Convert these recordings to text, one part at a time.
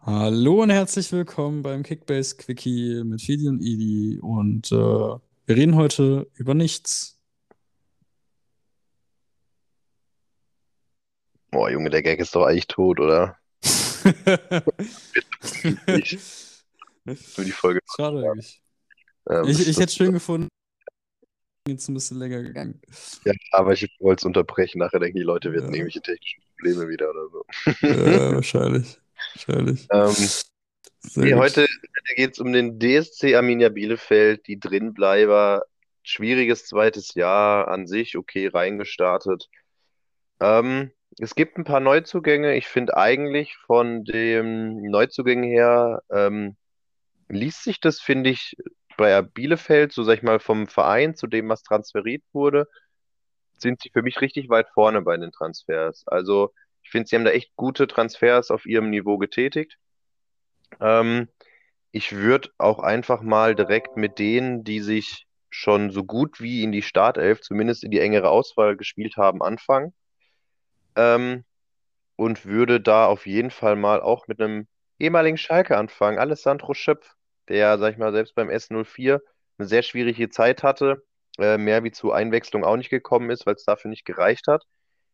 Hallo und herzlich willkommen beim Kickbase Quickie mit Fidi und Idi und äh, wir reden heute über nichts. Boah, Junge, der Gag ist doch eigentlich tot, oder? Für die Folge. Schade eigentlich. Ähm, Ich, ich hätte schön gefunden, jetzt ein bisschen länger gegangen. Ja, aber ich wollte es unterbrechen. Nachher denken die Leute, wir hatten Ja. irgendwelche technischen Probleme wieder oder so. Ja, wahrscheinlich. Wahrscheinlich. Ähm, nee, heute geht es um den DSC Arminia Bielefeld, die Drinbleiber. Schwieriges zweites Jahr an sich, okay, reingestartet. Ähm, es gibt ein paar Neuzugänge. Ich finde eigentlich von den Neuzugängen her ähm, liest sich das, finde ich, bei Bielefeld, so sag ich mal, vom Verein zu dem, was transferiert wurde, sind sie für mich richtig weit vorne bei den Transfers. Also ich finde, sie haben da echt gute Transfers auf ihrem Niveau getätigt. Ähm, ich würde auch einfach mal direkt mit denen, die sich schon so gut wie in die Startelf, zumindest in die engere Auswahl gespielt haben, anfangen. Ähm, und würde da auf jeden Fall mal auch mit einem ehemaligen Schalke anfangen, Alessandro Schöpf, der, sag ich mal, selbst beim S04 eine sehr schwierige Zeit hatte, äh, mehr wie zu Einwechslung auch nicht gekommen ist, weil es dafür nicht gereicht hat,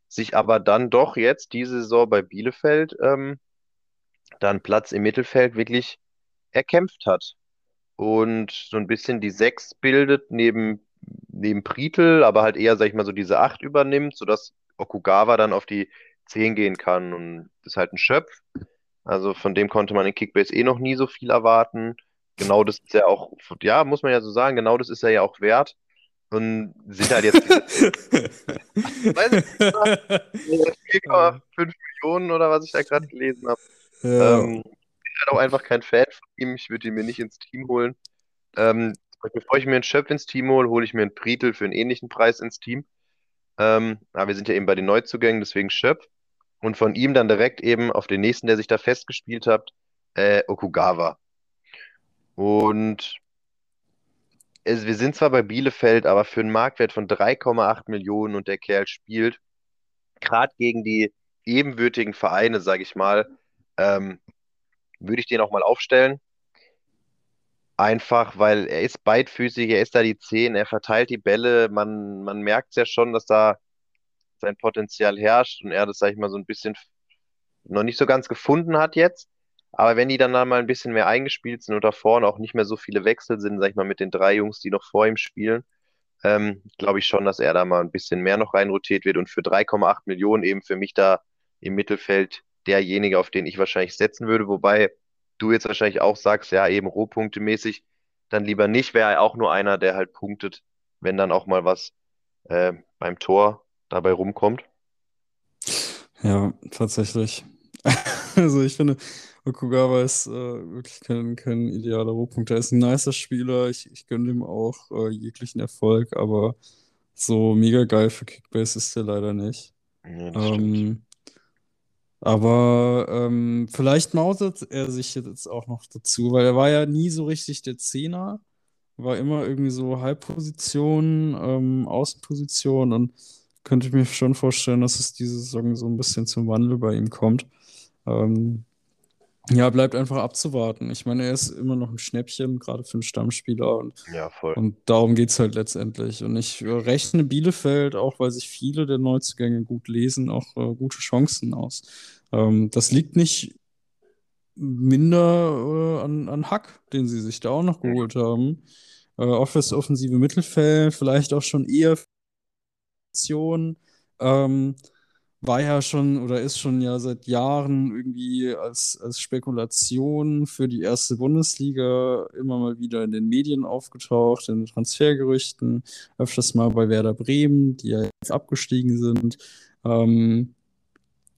sich aber dann doch jetzt diese Saison bei Bielefeld ähm, dann Platz im Mittelfeld wirklich erkämpft hat und so ein bisschen die Sechs bildet neben, neben Prietl, aber halt eher, sag ich mal, so diese Acht übernimmt, sodass Okugawa dann auf die Zehn gehen kann und ist halt ein Schöpf. Also von dem konnte man in Kickbase eh noch nie so viel erwarten. Genau das ist ja auch, ja, muss man ja so sagen, genau das ist er ja auch wert. Und sind halt jetzt Weiß 4,5 Millionen oder was ich da gerade gelesen habe. Ja. Ähm, bin halt auch einfach kein Fan von ihm. Ich würde ihn mir nicht ins Team holen. Ähm, bevor ich mir einen Schöpf ins Team hole, hole ich mir einen Prietl für einen ähnlichen Preis ins Team. Ähm, aber wir sind ja eben bei den Neuzugängen, deswegen Schöpf. Und von ihm dann direkt eben auf den nächsten, der sich da festgespielt hat, äh, Okugawa. Und es, wir sind zwar bei Bielefeld, aber für einen Marktwert von 3,8 Millionen und der Kerl spielt, gerade gegen die ebenbürtigen Vereine, sage ich mal, ähm, würde ich den auch mal aufstellen. Einfach, weil er ist beidfüßig, er ist da die Zehn, er verteilt die Bälle, man, man merkt ja schon, dass da sein Potenzial herrscht und er das, sag ich mal, so ein bisschen noch nicht so ganz gefunden hat jetzt. Aber wenn die dann mal ein bisschen mehr eingespielt sind und da vorne auch nicht mehr so viele Wechsel sind, sag ich mal, mit den drei Jungs, die noch vor ihm spielen, ähm, glaube ich schon, dass er da mal ein bisschen mehr noch reinrotiert wird und für 3,8 Millionen eben für mich da im Mittelfeld derjenige, auf den ich wahrscheinlich setzen würde, wobei du jetzt wahrscheinlich auch sagst, ja, eben Rohpunktemäßig, dann lieber nicht, wäre er auch nur einer, der halt punktet, wenn dann auch mal was äh, beim Tor dabei rumkommt. Ja, tatsächlich. Also ich finde, Okugawa ist äh, wirklich kein, kein idealer Rohpunkt. Er ist ein nicer Spieler. Ich, ich gönne ihm auch äh, jeglichen Erfolg, aber so mega geil für Kickbase ist der leider nicht. Ja. Ähm, aber ähm, vielleicht mautet er sich jetzt auch noch dazu, weil er war ja nie so richtig der Zehner, war immer irgendwie so Halbposition, ähm, Außenposition und könnte ich mir schon vorstellen, dass es diese Saison so ein bisschen zum Wandel bei ihm kommt. Ähm, ja, bleibt einfach abzuwarten. Ich meine, er ist immer noch ein Schnäppchen, gerade für einen Stammspieler und Ja, voll. und darum geht es halt letztendlich. Und ich äh, rechne Bielefeld, auch weil sich viele der Neuzugänge gut lesen, auch äh, gute Chancen aus. Ähm, das liegt nicht minder äh, an, an Hack, den sie sich da auch noch geholt haben. Äh, auch fürs offensive Mittelfeld, vielleicht auch schon eher. Ähm, war ja schon oder ist schon ja seit Jahren irgendwie als, als Spekulation für die erste Bundesliga immer mal wieder in den Medien aufgetaucht, in Transfergerüchten, öfters mal bei Werder Bremen, die ja jetzt abgestiegen sind. Ähm,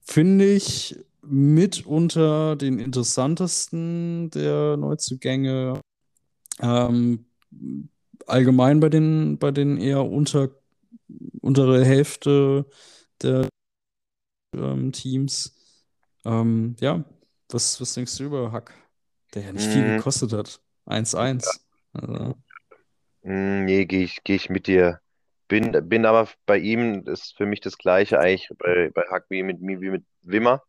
Finde ich mitunter den interessantesten der Neuzugänge. Ähm, allgemein bei den, bei den eher unter, untere Hälfte der ähm, Teams. Ähm, ja, was, was denkst du über Hack? Der ja nicht viel Mhm. gekostet hat. 1-1. Also, Mm, Nee, gehe ich, geh ich mit dir. Bin, bin aber bei ihm, ist für mich das Gleiche eigentlich bei, bei Hack wie mit, wie mit Wimmer.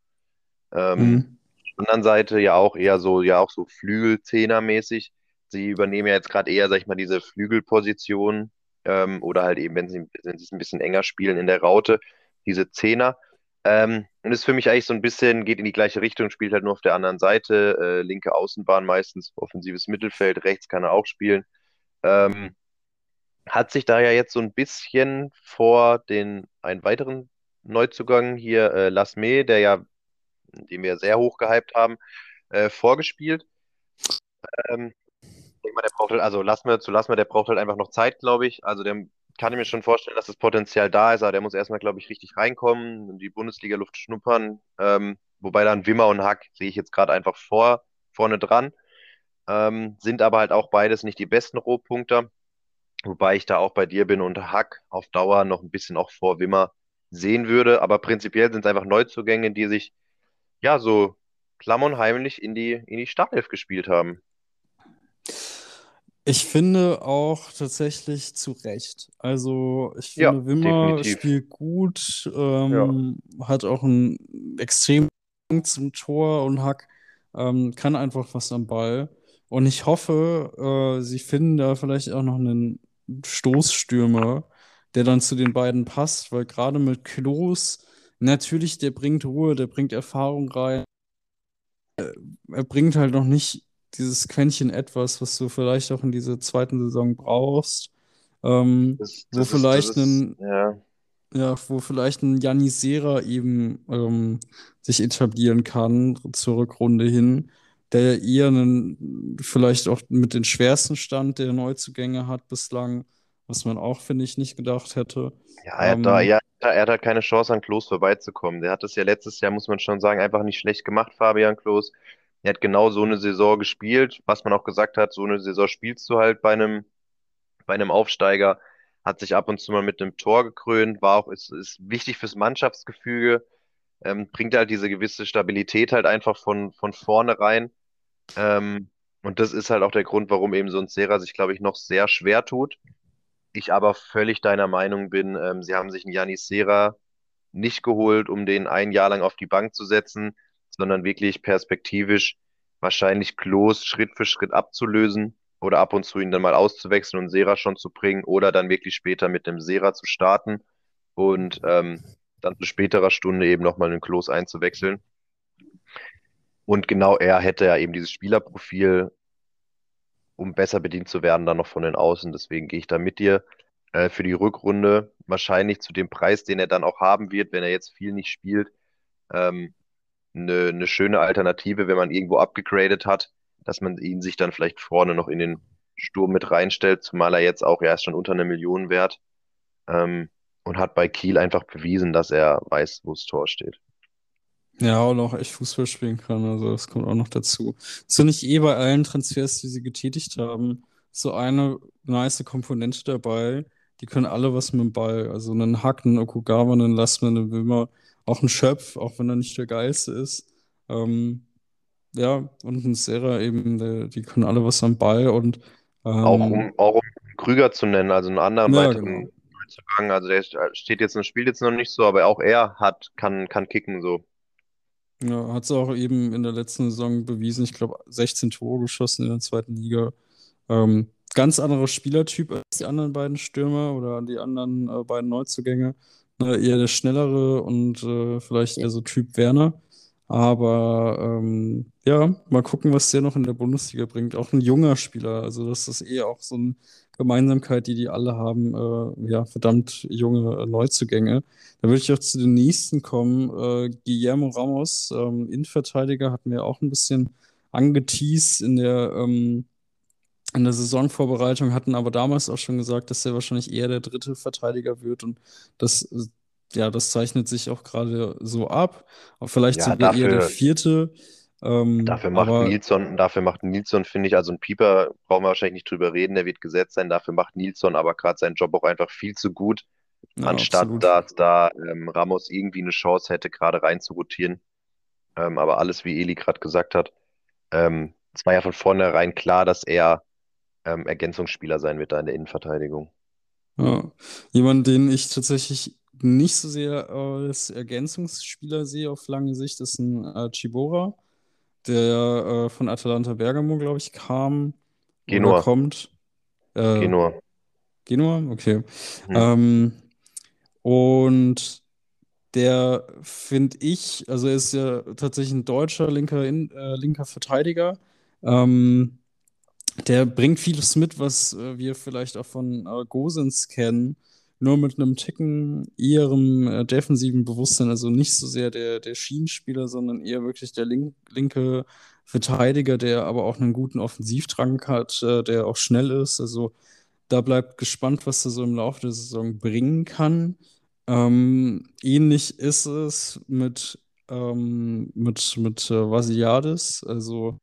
Ähm, Mhm. auf der anderen Seite ja auch eher so, ja auch so Flügelzehner-mäßig. Sie übernehmen ja jetzt gerade eher, sag ich mal, diese Flügelposition ähm, oder halt eben, wenn sie, wenn sie es ein bisschen enger spielen in der Raute, diese Zehner. Ähm, und ist für mich eigentlich so ein bisschen, geht in die gleiche Richtung, spielt halt nur auf der anderen Seite, äh, linke Außenbahn meistens, offensives Mittelfeld, rechts kann er auch spielen. Ähm, hat sich da ja jetzt so ein bisschen vor den einen weiteren Neuzugang hier, äh, Lasme, der ja, den wir sehr hoch gehypt haben, äh, vorgespielt. Ähm, ich denke mal, der braucht halt, also Lasme zu Lasme, der braucht halt einfach noch Zeit, glaube ich. Also der kann ich mir schon vorstellen, dass das Potenzial da ist, aber der muss erstmal, glaube ich, richtig reinkommen und die Bundesliga-Luft schnuppern. Ähm, wobei dann Wimmer und Hack sehe ich jetzt gerade einfach vor, vorne dran. Ähm, sind aber halt auch beides nicht die besten Rohpunkter. Wobei ich da auch bei dir bin und Hack auf Dauer noch ein bisschen auch vor Wimmer sehen würde. Aber prinzipiell sind es einfach Neuzugänge, die sich ja so klammern heimlich in die, in die Startelf gespielt haben. Ich finde auch tatsächlich zu Recht. Also ich Ja, finde, Wimmer definitiv. spielt gut, Ja. ähm, hat auch einen extrem zum Tor und Hack ähm, kann einfach was am Ball. Und ich hoffe, äh, sie finden da vielleicht auch noch einen Stoßstürmer, der dann zu den beiden passt, weil gerade mit Klose, natürlich, der bringt Ruhe, der bringt Erfahrung rein er bringt halt noch nicht dieses Quäntchen etwas, was du vielleicht auch in dieser zweiten Saison brauchst, ähm, Das, wo das ist, das vielleicht ist, ein, ja. ja, wo vielleicht ein Serra eben ähm, sich etablieren kann zur Rückrunde hin, der eher einen, vielleicht auch mit den schwersten Stand der Neuzugänge hat bislang, was man auch, finde ich, nicht gedacht hätte. Ja, er hat da, Ähm, ja, er hat halt keine Chance, an Klose vorbeizukommen. Der hat das ja letztes Jahr, muss man schon sagen, einfach nicht schlecht gemacht, Fabian Klos. Er hat genau so eine Saison gespielt, was man auch gesagt hat, so eine Saison spielst du halt bei einem, bei einem Aufsteiger, hat sich ab und zu mal mit einem Tor gekrönt, war auch, ist, ist wichtig fürs Mannschaftsgefüge, ähm, bringt halt diese gewisse Stabilität halt einfach von, von vorne rein. Ähm, und das ist halt auch der Grund, warum eben so ein Serra sich, glaube ich, noch sehr schwer tut. Ich aber völlig deiner Meinung bin, ähm, sie haben sich einen Yanis Serra nicht geholt, um den ein Jahr lang auf die Bank zu setzen, sondern wirklich perspektivisch wahrscheinlich Klos Schritt für Schritt abzulösen oder ab und zu ihn dann mal auszuwechseln und Serra schon zu bringen oder dann wirklich später mit dem Serra zu starten und ähm, dann zu späterer Stunde eben nochmal einen Klos einzuwechseln. Und genau er hätte ja eben dieses Spielerprofil, um besser bedient zu werden, dann noch von den Außen. Deswegen gehe ich da mit dir äh, für die Rückrunde wahrscheinlich zu dem Preis, den er dann auch haben wird, wenn er jetzt viel nicht spielt. Ähm, eine, eine schöne Alternative, wenn man irgendwo abgegradet hat, dass man ihn sich dann vielleicht vorne noch in den Sturm mit reinstellt, zumal er jetzt auch, er ist schon unter einer Million wert ähm, und hat bei Kiel einfach bewiesen, dass er weiß, wo das Tor steht. Ja, und auch echt Fußball spielen kann. Also das kommt auch noch dazu. So nicht eh bei allen Transfers, die sie getätigt haben, so eine nice Komponente dabei. Die können alle was mit dem Ball. Also einen Hack, einen Okugawa, einen Lassmann, einen Wimmer, auch ein Schöpf, auch wenn er nicht der geilste ist. Ähm, ja, und ein Serra eben, der, die können alle was am Ball und Auch ähm, um, auch um Krüger zu nennen, also einen anderen ja, weiteren genau. Neuzugang, also der steht jetzt und spielt jetzt noch nicht so, aber auch er hat, kann, kann kicken so. Ja, hat sie auch eben in der letzten Saison bewiesen. Ich glaube, 16 Tore geschossen in der zweiten Liga. Ähm, ganz anderer Spielertyp als die anderen beiden Stürmer oder die anderen äh, beiden Neuzugänge. Ne, eher der schnellere und äh, vielleicht eher so Typ Werner. Aber ähm, ja, mal gucken, was der noch in der Bundesliga bringt. Auch ein junger Spieler. Also, das ist eher auch so eine Gemeinsamkeit, die die alle haben. Äh, ja, verdammt junge äh, Neuzugänge. Da würde ich auch zu den nächsten kommen. Äh, Guillermo Ramos, ähm, Innenverteidiger, hatten wir auch ein bisschen angeteased in der, ähm, in der Saisonvorbereitung, hatten aber damals auch schon gesagt, dass er wahrscheinlich eher der dritte Verteidiger wird und das, äh, ja, das zeichnet sich auch gerade so ab. Auch vielleicht Ja, sogar eher der dafür, vierte. Ähm, dafür macht aber Nilsson, dafür macht Nilsson, finde ich, also ein Pieper brauchen wir wahrscheinlich nicht drüber reden, der wird gesetzt sein, dafür macht Nilsson aber gerade seinen Job auch einfach viel zu gut, ja, anstatt absolut. dass da ähm, Ramos irgendwie eine Chance hätte, gerade rein zu rotieren. Ähm, aber alles, wie Eli gerade gesagt hat, ähm, es war ja von vornherein klar, dass er ähm, Ergänzungsspieler sein wird da in der Innenverteidigung. Ja. Jemand, den ich tatsächlich nicht so sehr als Ergänzungsspieler sehe auf lange Sicht, ist ein äh, Chibora, der äh, von Atalanta Bergamo, glaube ich, kam Genua, kommt. Äh, Genua. Genua? Okay. Mhm. Ähm, und der finde ich, also er ist ja tatsächlich ein deutscher linker, in, äh, linker Verteidiger. Ähm, der bringt vieles mit, was äh, wir vielleicht auch von äh, Gosens kennen, nur mit einem Ticken eherem äh, defensiven Bewusstsein, also nicht so sehr der, der Schienenspieler, sondern eher wirklich der link linke Verteidiger, der aber auch einen guten Offensivdrang hat, äh, der auch schnell ist. Also da bleibt gespannt, was er so im Laufe der Saison bringen kann. Ähm, ähnlich ist es mit, ähm, mit, mit äh, Vasiliadis. Also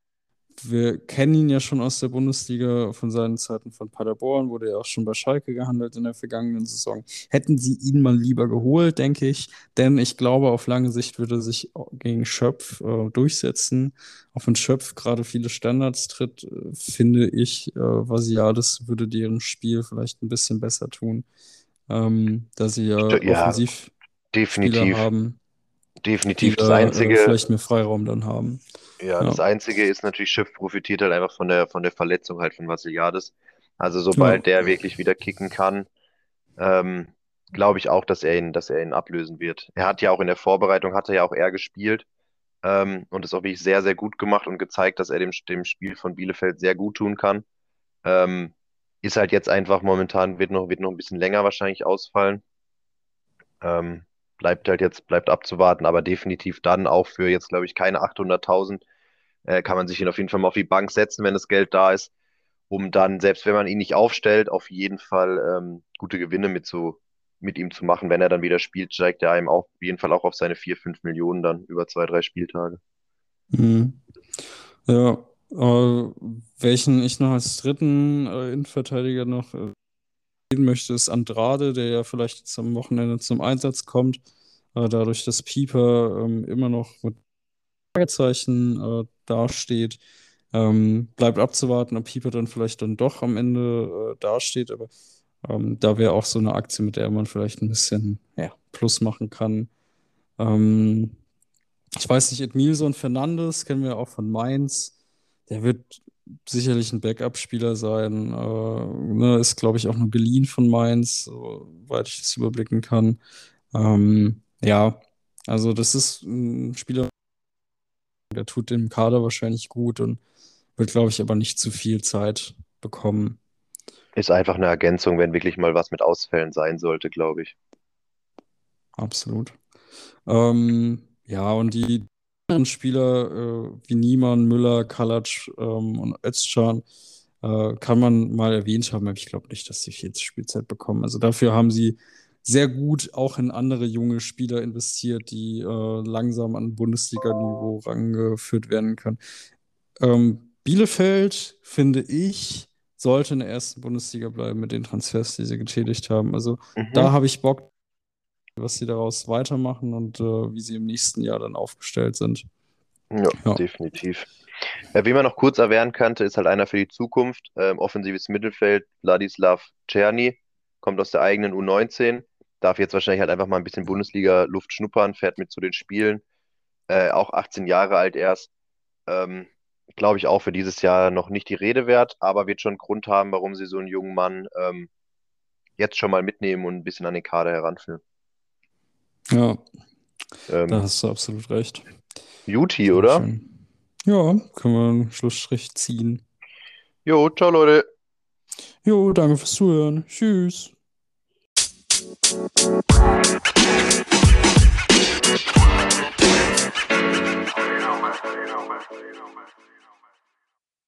wir kennen ihn ja schon aus der Bundesliga von seinen Zeiten von Paderborn, wurde ja auch schon bei Schalke gehandelt in der vergangenen Saison. Hätten sie ihn mal lieber geholt, denke ich, denn ich glaube, auf lange Sicht würde er sich gegen Schöpf äh, durchsetzen. Auch wenn Schöpf gerade viele Standards tritt, äh, finde ich, äh, Vasiades würde deren Spiel vielleicht ein bisschen besser tun, ähm, da sie ja Ja, Offensivspieler definitiv. haben, die Definitiv. Das da äh, Einzige, vielleicht mehr Freiraum dann haben. ja, Ja, das Einzige ist natürlich, Schiff profitiert halt einfach von der, von der Verletzung halt von Vassiliadis. Also ja. sobald der wirklich wieder kicken kann, ähm, glaube ich auch, dass er ihn, dass er ihn ablösen wird. Er hat ja auch in der Vorbereitung, hat er ja auch er gespielt, ähm, und ist auch wirklich sehr, sehr gut gemacht und gezeigt, dass er dem, dem Spiel von Bielefeld sehr gut tun kann. Ähm, ist halt jetzt einfach momentan, wird noch, wird noch ein bisschen länger wahrscheinlich ausfallen. Ähm, bleibt halt jetzt, bleibt abzuwarten, aber definitiv dann auch für jetzt, glaube ich, keine 800.000 äh, kann man sich ihn auf jeden Fall mal auf die Bank setzen, wenn das Geld da ist, um dann, selbst wenn man ihn nicht aufstellt, auf jeden Fall ähm, gute Gewinne mit, zu, mit ihm zu machen. Wenn er dann wieder spielt, steigt er einem auch auf jeden Fall auch auf seine 4, 5 Millionen dann über zwei, drei Spieltage. Mhm. Ja, äh, welchen ich noch als dritten äh, Innenverteidiger noch äh, möchte, ist Andrade, der ja vielleicht jetzt am Wochenende zum Einsatz kommt. Äh, dadurch, dass Pieper ähm, immer noch mit Fragezeichen äh, dasteht. Ähm, bleibt abzuwarten, ob Pieper dann vielleicht dann doch am Ende äh, dasteht. Aber ähm, da wäre auch so eine Aktie, mit der man vielleicht ein bisschen ja, Plus machen kann. Ähm, ich weiß nicht, Edmilson Fernandes kennen wir auch von Mainz. Der wird sicherlich ein Backup-Spieler sein. Äh, ne, ist, glaube ich, auch nur geliehen von Mainz, soweit ich das überblicken kann. Ähm, ja, also das ist ein Spieler, der tut dem Kader wahrscheinlich gut und wird, glaube ich, aber nicht zu viel Zeit bekommen. Ist einfach eine Ergänzung, wenn wirklich mal was mit Ausfällen sein sollte, glaube ich. Absolut. Ähm, ja, und die anderen Spieler äh, wie Niemann, Müller, Kalac ähm, und Özcan äh, kann man mal erwähnt haben, aber ich glaube nicht, dass sie viel Spielzeit bekommen. Also dafür haben sie sehr gut auch in andere junge Spieler investiert, die äh, langsam an Bundesliga-Niveau rangeführt werden können. Ähm, Bielefeld, finde ich, sollte in der ersten Bundesliga bleiben mit den Transfers, die sie getätigt haben. Also da Mhm. habe ich Bock, was sie daraus weitermachen und äh, wie sie im nächsten Jahr dann aufgestellt sind. Ja, Ja. definitiv. Äh, wen man noch kurz erwähnen könnte, ist halt einer für die Zukunft. Ähm, offensives Mittelfeld, Wladislav Czerny, kommt aus der eigenen U19, darf jetzt wahrscheinlich halt einfach mal ein bisschen Bundesliga-Luft schnuppern, fährt mit zu den Spielen, äh, auch 18 Jahre alt erst. Ähm, glaube ich auch für dieses Jahr noch nicht die Rede wert, aber wird schon Grund haben, warum sie so einen jungen Mann ähm, jetzt schon mal mitnehmen und ein bisschen an den Kader heranführen. Ja. Ähm, da hast du absolut recht. Beauty, oder? Schön. Ja, können wir einen Schlussstrich ziehen. Jo, ciao, Leute. Jo, danke fürs Zuhören. Tschüss. you know, man.